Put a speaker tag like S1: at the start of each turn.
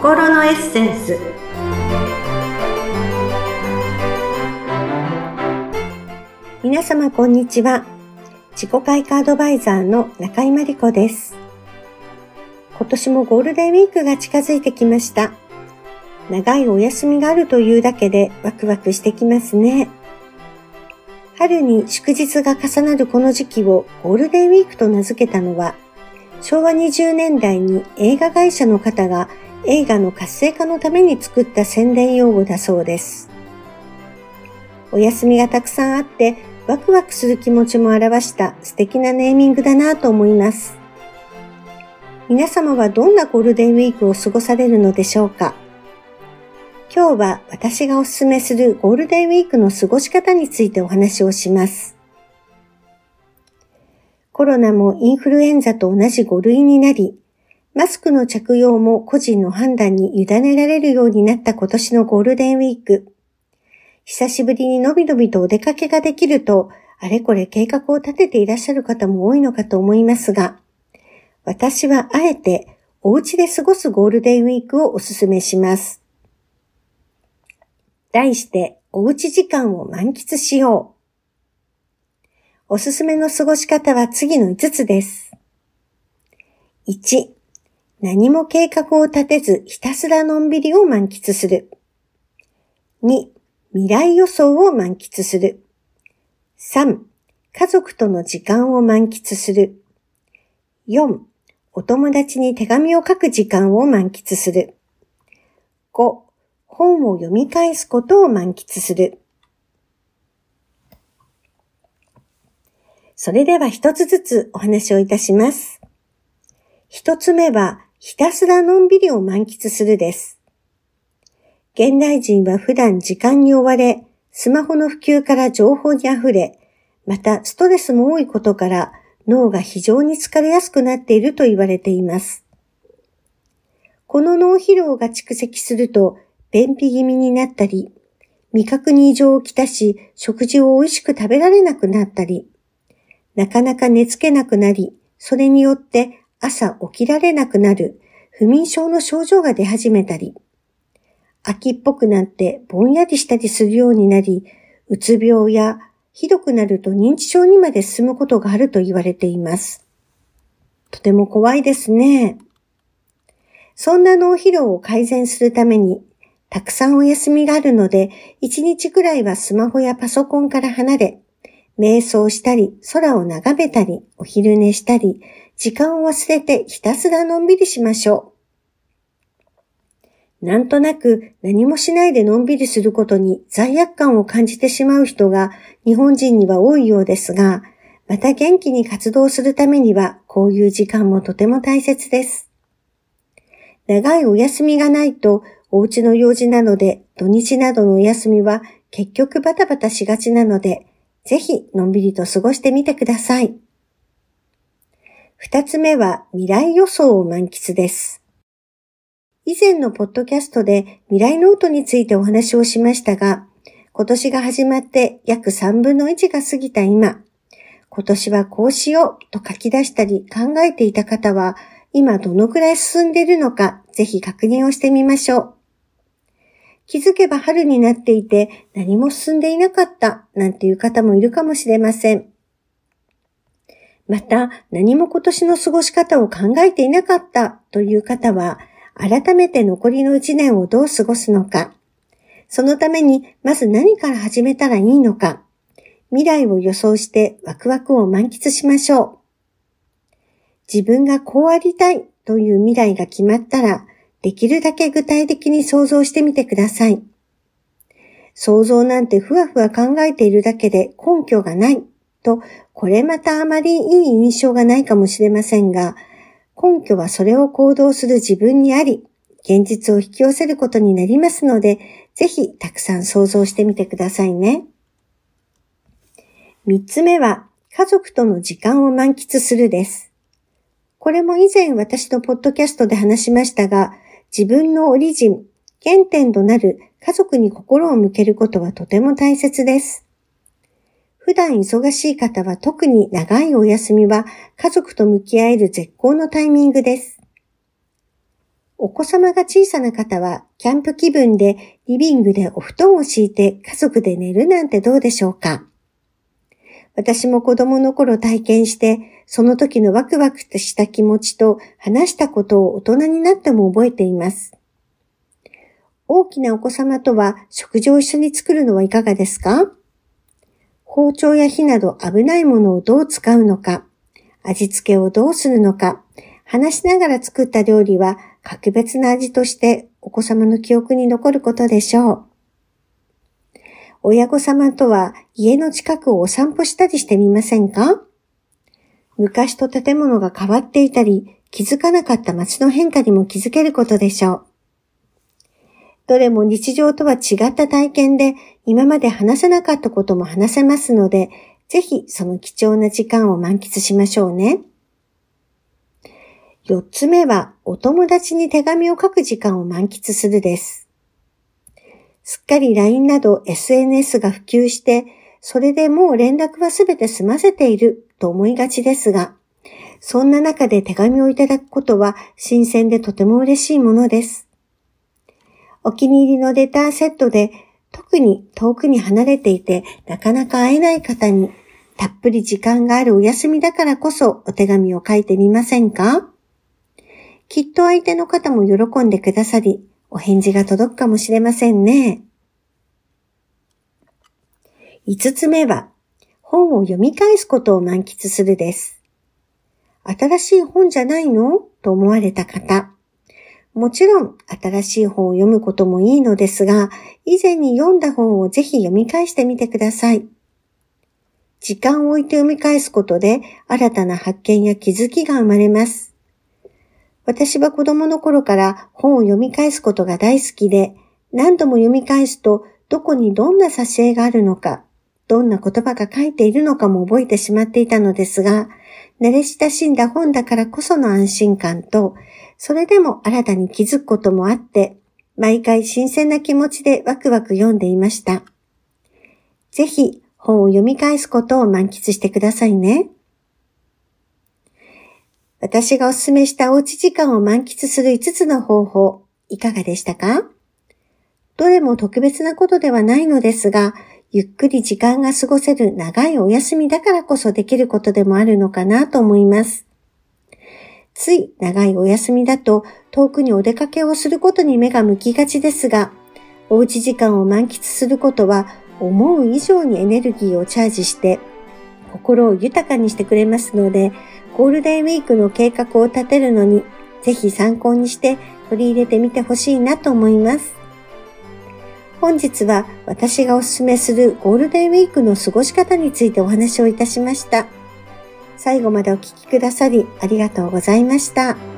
S1: 心のエッセンス
S2: 皆様こんにちは。自己開花アドバイザーの中井真理子です。今年もゴールデンウィークが近づいてきました。長いお休みがあるというだけでワクワクしてきますね。春に祝日が重なるこの時期をゴールデンウィークと名付けたのは、昭和20年代に映画会社の方が映画の活性化のために作った宣伝用語だそうです。お休みがたくさんあってワクワクする気持ちも表した素敵なネーミングだなと思います。皆様はどんなゴールデンウィークを過ごされるのでしょうか？今日は私がおすすめするゴールデンウィークの過ごし方についてお話をします。コロナもインフルエンザと同じ5類になり、マスクの着用も個人の判断に委ねられるようになった今年のゴールデンウィーク。久しぶりにのびのびとお出かけができると、あれこれ計画を立てていらっしゃる方も多いのかと思いますが、私はあえてお家で過ごすゴールデンウィークをお勧めします。題して、おうち時間を満喫しよう。おすすめの過ごし方は次の5つです。1、何も計画を立てずひたすらのんびりを満喫する。2、未来予想を満喫する。3、家族との時間を満喫する。4、お友達に手紙を書く時間を満喫する。5、本を読み返すことを満喫する。それでは一つずつお話をいたします。一つ目は、ひたすらのんびりを満喫するです。現代人は普段時間に追われ、スマホの普及から情報に溢れ、またストレスも多いことから脳が非常に疲れやすくなっていると言われています。この脳疲労が蓄積すると、便秘気味になったり、味覚に異常をきたし、食事を美味しく食べられなくなったり、なかなか寝つけなくなり、それによって朝起きられなくなる不眠症の症状が出始めたり、秋っぽくなってぼんやりしたりするようになり、うつ病やひどくなると認知症にまで進むことがあると言われています。とても怖いですね。そんな脳疲労を改善するために、たくさんお休みがあるので、一日くらいはスマホやパソコンから離れ、瞑想したり、空を眺めたり、お昼寝したり、時間を忘れてひたすらのんびりしましょう。なんとなく何もしないでのんびりすることに罪悪感を感じてしまう人が日本人には多いようですが、また元気に活動するためにはこういう時間もとても大切です。長いお休みがないとお家の用事なので土日などのお休みは結局バタバタしがちなので、ぜひのんびりと過ごしてみてください。二つ目は未来予想を満喫です。以前のポッドキャストで未来ノートについてお話をしましたが、今年が始まって約3分の1が過ぎた今、今年はこうしようと書き出したり考えていた方は、今どのくらい進んでいるのか、ぜひ確認をしてみましょう。気づけば春になっていて何も進んでいなかったなんていう方もいるかもしれません。また、何も今年の過ごし方を考えていなかったという方は、改めて残りの一年をどう過ごすのか、そのためにまず何から始めたらいいのか、未来を予想してワクワクを満喫しましょう。自分がこうありたいという未来が決まったら、できるだけ具体的に想像してみてください。想像なんてふわふわ考えているだけで根拠がないと、これまたあまりいい印象がないかもしれませんが、根拠はそれを行動する自分にあり、現実を引き寄せることになりますので、ぜひたくさん想像してみてくださいね。三つ目は、家族との時間を満喫するです。これも以前私のポッドキャストで話しましたが、自分のオリジン、原点となる家族に心を向けることはとても大切です。普段忙しい方は特に長いお休みは家族と向き合える絶好のタイミングです。お子様が小さな方は、キャンプ気分でリビングでお布団を敷いて家族で寝るなんてどうでしょうか私も子供の頃体験して、その時のワクワクとした気持ちと話したことを大人になっても覚えています。大きなお子様とは食事を一緒に作るのはいかがですか？包丁や火など危ないものをどう使うのか、味付けをどうするのか、話しながら作った料理は格別な味としてお子様の記憶に残ることでしょう。親御様とは家の近くをお散歩したりしてみませんか？昔と建物が変わっていたり、気づかなかった街の変化にも気づけることでしょう。どれも日常とは違った体験で、今まで話せなかったことも話せますので、ぜひその貴重な時間を満喫しましょうね。四つ目は、お友達に手紙を書く時間を満喫するです。すっかり LINE など SNS が普及して、それでもう連絡はすべて済ませていると思いがちですが、そんな中で手紙をいただくことは新鮮でとても嬉しいものです。お気に入りのレターセットで特に遠くに離れていてなかなか会えない方にたっぷり時間があるお休みだからこそお手紙を書いてみませんか？きっと相手の方も喜んでくださり、お返事が届くかもしれませんね。五つ目は、本を読み返すことを満喫するです。新しい本じゃないの？と思われた方。もちろん、新しい本を読むこともいいのですが、以前に読んだ本をぜひ読み返してみてください。時間を置いて読み返すことで、新たな発見や気づきが生まれます。私は子供の頃から本を読み返すことが大好きで、何度も読み返すとどこにどんな挿絵があるのか、どんな言葉が書いているのかも覚えてしまっていたのですが、慣れ親しんだ本だからこその安心感と、それでも新たに気づくこともあって、毎回新鮮な気持ちでワクワク読んでいました。ぜひ本を読み返すことを満喫してくださいね。私がお勧めしたおうち時間を満喫する5つの方法、いかがでしたか？どれも特別なことではないのですが、ゆっくり時間が過ごせる長いお休みだからこそできることでもあるのかなと思います。つい長いお休みだと遠くにお出かけをすることに目が向きがちですが、おうち時間を満喫することは思う以上にエネルギーをチャージして心を豊かにしてくれますので、ゴールデンウィークの計画を立てるのに、ぜひ参考にして取り入れてみてほしいなと思います。本日は私がおすすめするゴールデンウィークの過ごし方についてお話をいたしました。最後までお聴きくださりありがとうございました。